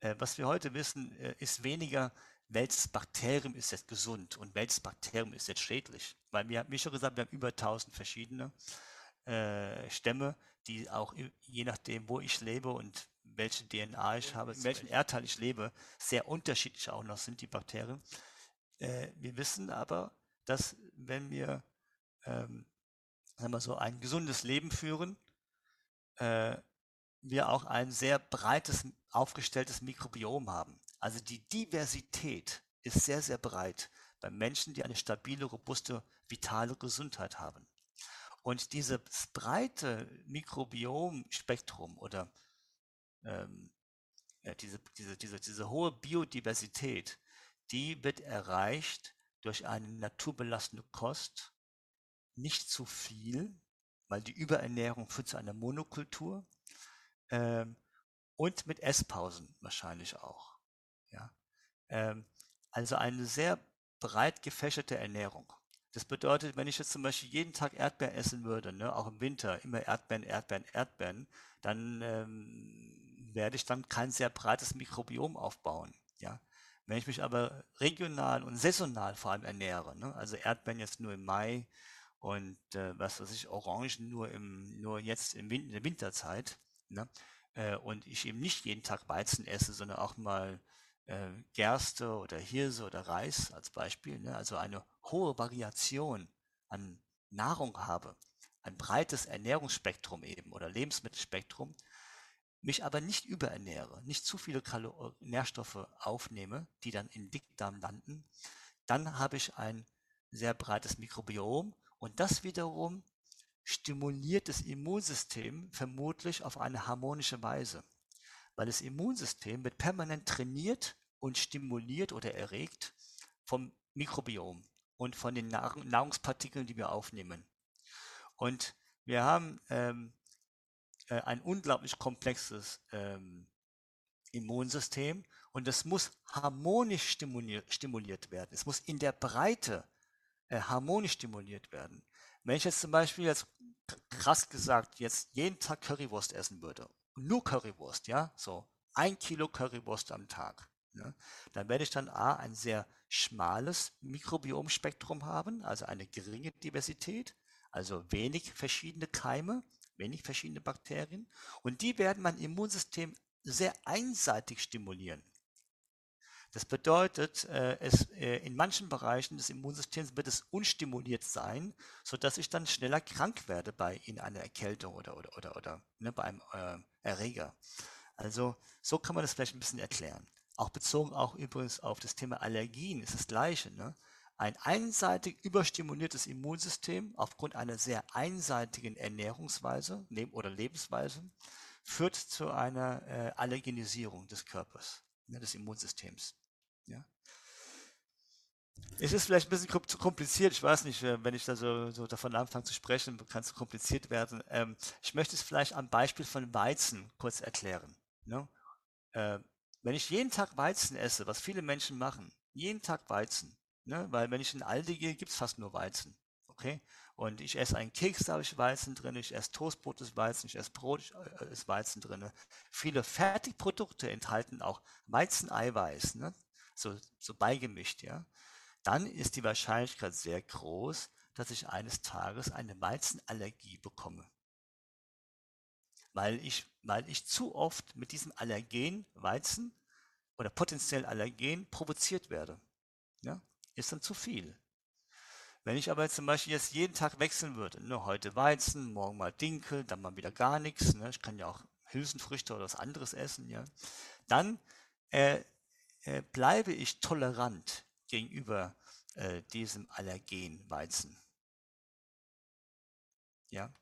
Äh, was wir heute wissen, äh, ist weniger, welches Bakterium ist jetzt gesund und welches Bakterium ist jetzt schädlich. Weil wir, wie schon gesagt, wir haben über 1000 verschiedene äh, Stämme, die auch je nachdem, wo ich lebe und welche DNA ich habe, in welchem Erdteil ich lebe, sehr unterschiedlich auch noch sind die Bakterien. Äh, wir wissen aber, dass wenn wir ähm, sagen wir so ein gesundes Leben führen, äh, wir auch ein sehr breites aufgestelltes Mikrobiom haben. Also die Diversität ist sehr, sehr breit bei Menschen, die eine stabile, robuste, vitale Gesundheit haben. Und dieses breite Mikrobiomspektrum oder ähm, ja, diese, diese, diese, diese hohe Biodiversität, die wird erreicht durch eine naturbelassene Kost, nicht zu viel, weil die Überernährung führt zu einer Monokultur ähm, und mit Esspausen wahrscheinlich auch. Ja? Ähm, also eine sehr breit gefächerte Ernährung. Das bedeutet, wenn ich jetzt zum Beispiel jeden Tag Erdbeeren essen würde, ne, auch im Winter, immer Erdbeeren, Erdbeeren, Erdbeeren, dann ähm, werde ich dann kein sehr breites Mikrobiom aufbauen. Ja? Wenn ich mich aber regional und saisonal vor allem ernähre, ne, also Erdbeeren jetzt nur im Mai und äh, was weiß ich, Orangen nur im, nur jetzt im Win in der Winterzeit, ne, äh, und ich eben nicht jeden Tag Weizen esse, sondern auch mal äh, Gerste oder Hirse oder Reis als Beispiel, ne, also eine hohe Variation an Nahrung habe, ein breites Ernährungsspektrum eben oder Lebensmittelspektrum, mich aber nicht überernähre, nicht zu viele Kalor Nährstoffe aufnehme, die dann im Dickdarm landen, dann habe ich ein sehr breites Mikrobiom und das wiederum stimuliert das Immunsystem vermutlich auf eine harmonische Weise, weil das Immunsystem wird permanent trainiert und stimuliert oder erregt vom Mikrobiom und von den Nahrungspartikeln, die wir aufnehmen. Und wir haben ähm, äh, ein unglaublich komplexes ähm, Immunsystem und es muss harmonisch stimuliert, stimuliert werden. Es muss in der Breite äh, harmonisch stimuliert werden. Wenn ich jetzt zum Beispiel jetzt krass gesagt jetzt jeden Tag Currywurst essen würde, nur Currywurst, ja, so ein Kilo Currywurst am Tag, ne, dann werde ich dann A, ein sehr schmales Mikrobiomspektrum haben, also eine geringe Diversität, also wenig verschiedene Keime, wenig verschiedene Bakterien und die werden mein Immunsystem sehr einseitig stimulieren. Das bedeutet, äh, es, äh, in manchen Bereichen des Immunsystems wird es unstimuliert sein, sodass ich dann schneller krank werde bei in einer Erkältung oder, oder, oder, oder ne, bei einem äh, Erreger. Also so kann man das vielleicht ein bisschen erklären. Auch bezogen auch übrigens auf das Thema Allergien ist das gleiche. Ne? Ein einseitig überstimuliertes Immunsystem aufgrund einer sehr einseitigen Ernährungsweise oder Lebensweise führt zu einer äh, Allergenisierung des Körpers, ne, des Immunsystems. Ja. Es ist vielleicht ein bisschen zu kompliziert, ich weiß nicht, äh, wenn ich da so, so davon anfange zu sprechen, kann es kompliziert werden. Ähm, ich möchte es vielleicht am Beispiel von Weizen kurz erklären. Ne? Äh, wenn ich jeden Tag Weizen esse, was viele Menschen machen, jeden Tag Weizen, Ne? Weil wenn ich in Aldi gehe, gibt es fast nur Weizen. Okay? Und ich esse einen Keks, da habe ich Weizen drin, ich esse Toastbrot, ist Weizen, ich esse Brot, äh, ist Weizen drin. Viele Fertigprodukte enthalten auch Weizeneiweiß, ne? so, so beigemischt, ja. Dann ist die Wahrscheinlichkeit sehr groß, dass ich eines Tages eine Weizenallergie bekomme. Weil ich, weil ich zu oft mit diesem Allergen Weizen oder potenziell Allergen provoziert werde. Ja? Ist dann zu viel. Wenn ich aber jetzt zum Beispiel jetzt jeden Tag wechseln würde, ne, heute Weizen, morgen mal Dinkel, dann mal wieder gar nichts, ne, ich kann ja auch Hülsenfrüchte oder was anderes essen, ja, dann äh, äh, bleibe ich tolerant gegenüber äh, diesem Allergen Weizen. Ja.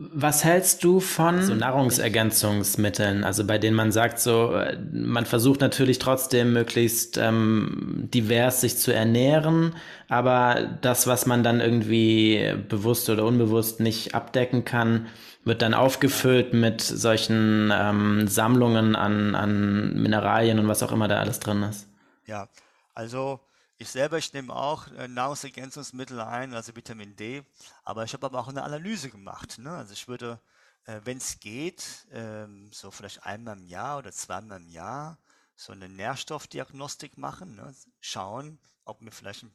Was hältst du von so Nahrungsergänzungsmitteln, also bei denen man sagt, so äh, man versucht natürlich trotzdem möglichst ähm, divers sich zu ernähren, aber das, was man dann irgendwie bewusst oder unbewusst nicht abdecken kann, wird dann aufgefüllt mit solchen ähm, Sammlungen an, an Mineralien und was auch immer da alles drin ist. Ja, also ich selber, ich nehme auch äh, Nahrungsergänzungsmittel ein, also Vitamin D, aber ich habe aber auch eine Analyse gemacht. Ne? Also ich würde, äh, wenn es geht, ähm, so vielleicht einmal im Jahr oder zweimal im Jahr so eine Nährstoffdiagnostik machen, ne? schauen, ob mir vielleicht ein,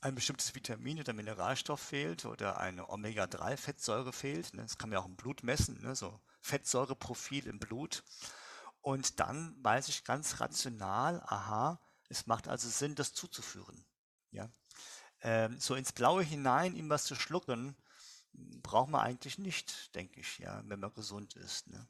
ein bestimmtes Vitamin oder Mineralstoff fehlt oder eine Omega-3-Fettsäure fehlt. Ne? Das kann man ja auch im Blut messen, ne? so Fettsäureprofil im Blut. Und dann weiß ich ganz rational, aha, es macht also Sinn, das zuzuführen. Ja? Ähm, so ins Blaue hinein ihm was zu schlucken, braucht man eigentlich nicht, denke ich, ja, wenn man gesund ist. Ne?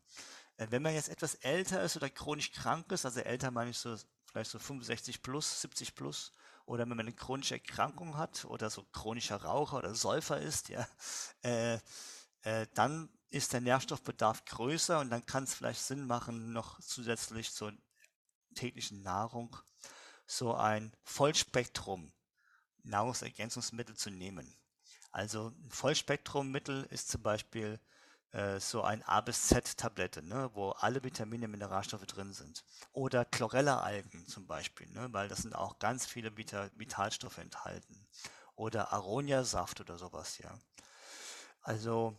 Äh, wenn man jetzt etwas älter ist oder chronisch krank ist, also älter meine ich so vielleicht so 65 plus, 70 plus, oder wenn man eine chronische Erkrankung hat oder so chronischer Raucher oder Säufer ist, ja, äh, äh, dann ist der Nährstoffbedarf größer und dann kann es vielleicht Sinn machen, noch zusätzlich zur täglichen Nahrung so ein Vollspektrum Nahrungsergänzungsmittel zu nehmen. Also ein Vollspektrummittel ist zum Beispiel äh, so ein A bis Z Tablette, ne, wo alle Vitamine, Mineralstoffe drin sind. Oder Chlorella-Algen zum Beispiel, ne, weil das sind auch ganz viele Vita Vitalstoffe enthalten. Oder Aronia-Saft oder sowas, ja. Also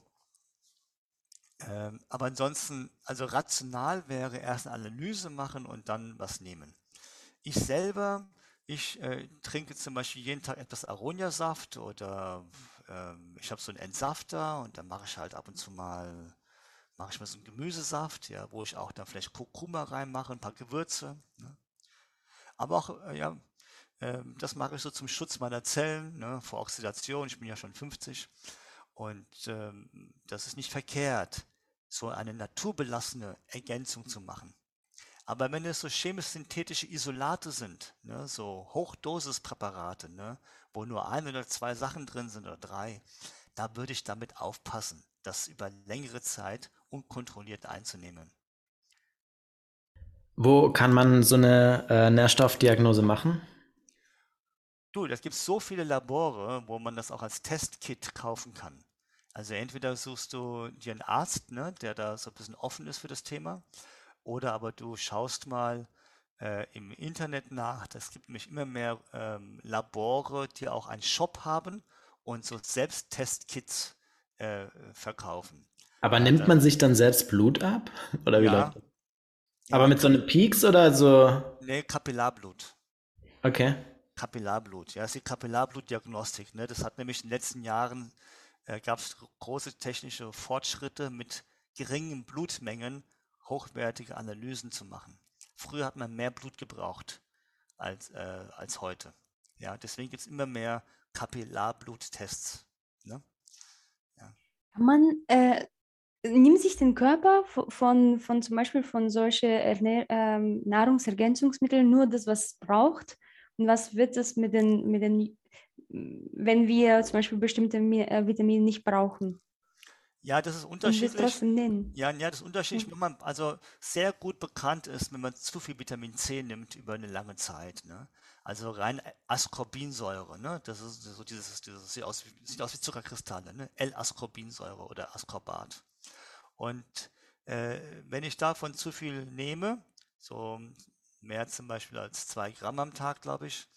ähm, aber ansonsten, also rational wäre erst eine Analyse machen und dann was nehmen. Ich selber, ich äh, trinke zum Beispiel jeden Tag etwas Aronia-Saft oder äh, ich habe so einen Entsafter und dann mache ich halt ab und zu mal, mache ich mal so einen Gemüsesaft, ja, wo ich auch dann vielleicht Kurkuma reinmache, ein paar Gewürze. Ne? Aber auch, äh, ja, ähm, das mache ich so zum Schutz meiner Zellen ne, vor Oxidation. Ich bin ja schon 50 und ähm, das ist nicht verkehrt so eine naturbelassene Ergänzung zu machen. Aber wenn es so chemisch-synthetische Isolate sind, ne, so Hochdosispräparate, ne, wo nur ein oder zwei Sachen drin sind oder drei, da würde ich damit aufpassen, das über längere Zeit unkontrolliert einzunehmen. Wo kann man so eine äh, Nährstoffdiagnose machen? Du, es gibt so viele Labore, wo man das auch als Testkit kaufen kann. Also entweder suchst du dir einen Arzt, ne, der da so ein bisschen offen ist für das Thema, oder aber du schaust mal äh, im Internet nach. Es gibt nämlich immer mehr ähm, Labore, die auch einen Shop haben und so Selbsttestkits äh, verkaufen. Aber ja, nimmt man sich dann selbst Blut ab? Oder wie ja, läuft das? Aber ja, mit so einem Peaks oder so? Nee, Kapillarblut. Okay. Kapillarblut, ja, das ist die Kapillarblutdiagnostik. Ne? Das hat nämlich in den letzten Jahren äh, gab es große technische Fortschritte mit geringen Blutmengen hochwertige Analysen zu machen. Früher hat man mehr Blut gebraucht als, äh, als heute. Ja, deswegen gibt es immer mehr Kapillarbbluttests. Ne? Ja. Man äh, nimmt sich den Körper von, von zum Beispiel von solchen ähm, Nahrungsergänzungsmitteln nur das, was es braucht. Und was wird es mit den, mit den wenn wir zum Beispiel bestimmte äh, Vitamine nicht brauchen. Ja, das ist unterschiedlich. Ja, ja, das ist unterschiedlich, wenn man also sehr gut bekannt ist, wenn man zu viel Vitamin C nimmt über eine lange Zeit. Ne? Also rein Ascorbinsäure, ne? Das ist so dieses, dieses sieht, aus, sieht aus wie Zuckerkristalle, ne? L-Ascorbinsäure oder Ascorbat. Und äh, wenn ich davon zu viel nehme, so mehr zum Beispiel als zwei Gramm am Tag, glaube ich,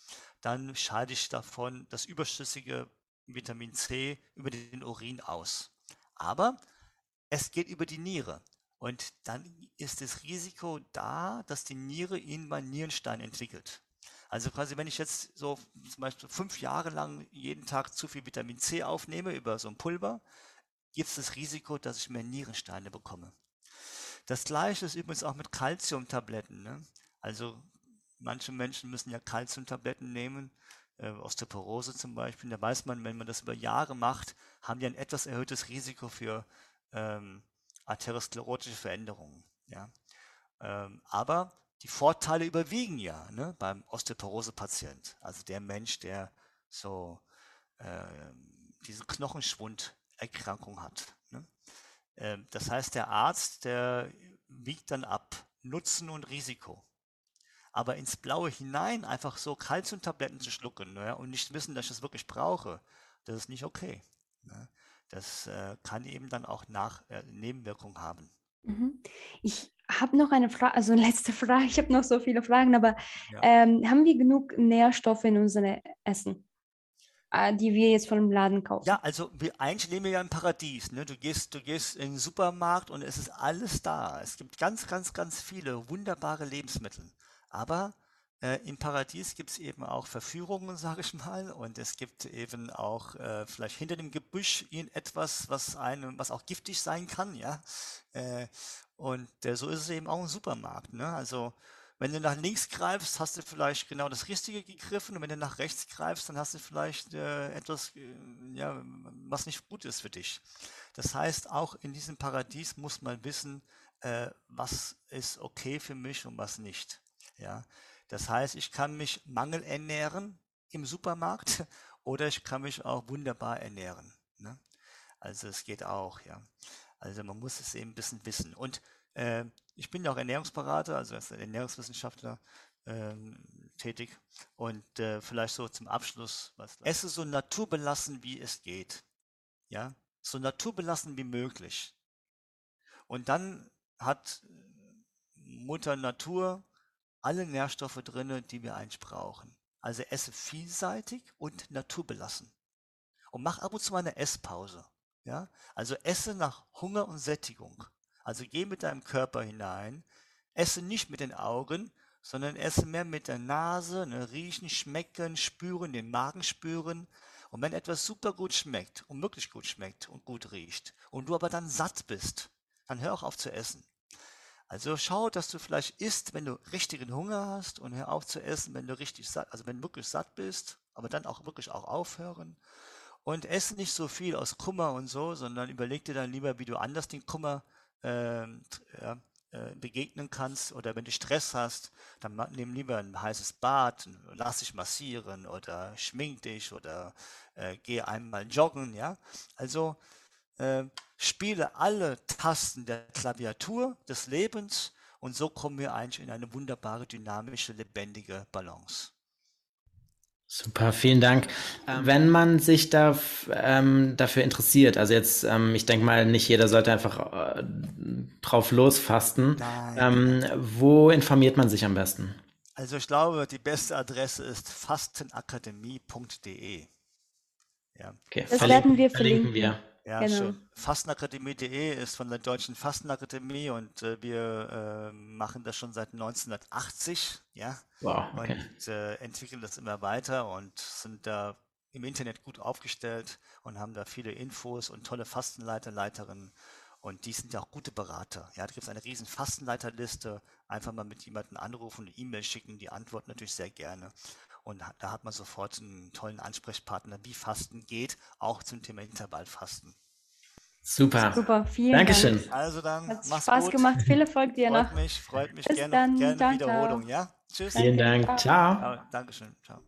dann scheide ich davon das überschüssige Vitamin C über den Urin aus. Aber es geht über die Niere. Und dann ist das Risiko da, dass die Niere mal Nierenstein entwickelt. Also quasi, wenn ich jetzt so zum Beispiel fünf Jahre lang jeden Tag zu viel Vitamin C aufnehme über so ein Pulver, gibt es das Risiko, dass ich mehr Nierensteine bekomme. Das gleiche ist übrigens auch mit Calciumtabletten. Ne? Also Manche Menschen müssen ja Kalziumtabletten nehmen, äh, Osteoporose zum Beispiel. Da weiß man, wenn man das über Jahre macht, haben die ein etwas erhöhtes Risiko für ähm, arteriosklerotische Veränderungen. Ja? Ähm, aber die Vorteile überwiegen ja ne, beim Osteoporose-Patient, also der Mensch, der so äh, diese Knochenschwunderkrankung hat. Ne? Äh, das heißt, der Arzt, der wiegt dann ab Nutzen und Risiko. Aber ins Blaue hinein einfach so Kalziumtabletten zu schlucken ne, und nicht wissen, dass ich das wirklich brauche, das ist nicht okay. Ne? Das äh, kann eben dann auch nach äh, Nebenwirkungen haben. Mhm. Ich habe noch eine Frage, also letzte Frage. Ich habe noch so viele Fragen, aber ja. ähm, haben wir genug Nährstoffe in unserem Essen, äh, die wir jetzt von dem Laden kaufen? Ja, also wir, eigentlich leben wir ja im Paradies. Ne? Du, gehst, du gehst in den Supermarkt und es ist alles da. Es gibt ganz, ganz, ganz viele wunderbare Lebensmittel. Aber äh, Im Paradies gibt es eben auch Verführungen, sage ich mal, und es gibt eben auch äh, vielleicht hinter dem Gebüsch etwas, was einem, was auch giftig sein kann, ja. Äh, und äh, so ist es eben auch im Supermarkt. Ne? Also wenn du nach links greifst, hast du vielleicht genau das Richtige gegriffen und wenn du nach rechts greifst, dann hast du vielleicht äh, etwas, äh, ja, was nicht gut ist für dich. Das heißt, auch in diesem Paradies muss man wissen, was ist okay für mich und was nicht. Ja, das heißt, ich kann mich mangelernähren im Supermarkt oder ich kann mich auch wunderbar ernähren. Ne? Also es geht auch, ja. Also man muss es eben ein bisschen wissen. Und äh, ich bin ja auch Ernährungsberater, also als Ernährungswissenschaftler ähm, tätig. Und äh, vielleicht so zum Abschluss, was esse so naturbelassen, wie es geht. Ja, so naturbelassen wie möglich. Und dann hat Mutter Natur alle Nährstoffe drin, die wir eigentlich brauchen. Also esse vielseitig und naturbelassen. Und mach ab und zu mal eine Esspause. Ja? Also esse nach Hunger und Sättigung. Also geh mit deinem Körper hinein. Esse nicht mit den Augen, sondern esse mehr mit der Nase, ne, riechen, schmecken, spüren, den Magen spüren. Und wenn etwas super gut schmeckt und wirklich gut schmeckt und gut riecht und du aber dann satt bist, dann hör auch auf zu essen. Also schau, dass du vielleicht isst, wenn du richtigen Hunger hast und hör auf zu essen, wenn du richtig satt, also wenn wirklich satt bist, aber dann auch wirklich auch aufhören. Und ess nicht so viel aus Kummer und so, sondern überleg dir dann lieber, wie du anders den Kummer äh, ja, äh, begegnen kannst. Oder wenn du Stress hast, dann nimm lieber ein heißes Bad, lass dich massieren oder schmink dich oder äh, geh einmal joggen, ja. Also äh, spiele alle Tasten der Klaviatur des Lebens und so kommen wir eigentlich in eine wunderbare, dynamische, lebendige Balance. Super, vielen Dank. Ähm, wenn man sich da, ähm, dafür interessiert, also jetzt, ähm, ich denke mal, nicht jeder sollte einfach äh, drauf losfasten. Ähm, wo informiert man sich am besten? Also ich glaube, die beste Adresse ist fastenakademie.de. Ja. Okay, das werden wir verlinken. verlinken wir. Ja, genau. schön. Fastenakademie.de ist von der Deutschen Fastenakademie und äh, wir äh, machen das schon seit 1980, ja. Wow, okay. Und äh, entwickeln das immer weiter und sind da im Internet gut aufgestellt und haben da viele Infos und tolle Fastenleiter, Leiterinnen. Und die sind ja auch gute Berater. Ja, da gibt es eine riesen Fastenleiterliste. Einfach mal mit jemandem anrufen, eine E-Mail schicken, die antworten natürlich sehr gerne. Und da hat man sofort einen tollen Ansprechpartner, wie Fasten geht, auch zum Thema Intervallfasten. Super. Super, vielen Dankeschön. Dank. Also dann, Hat mach's Spaß gut. gemacht. Viel Erfolg dir freut noch. Mich, freut mich, Bis gerne, dann. gerne ciao, Wiederholung, ciao. ja? Tschüss. Vielen Dank. Ciao. ciao. Dankeschön. Ciao.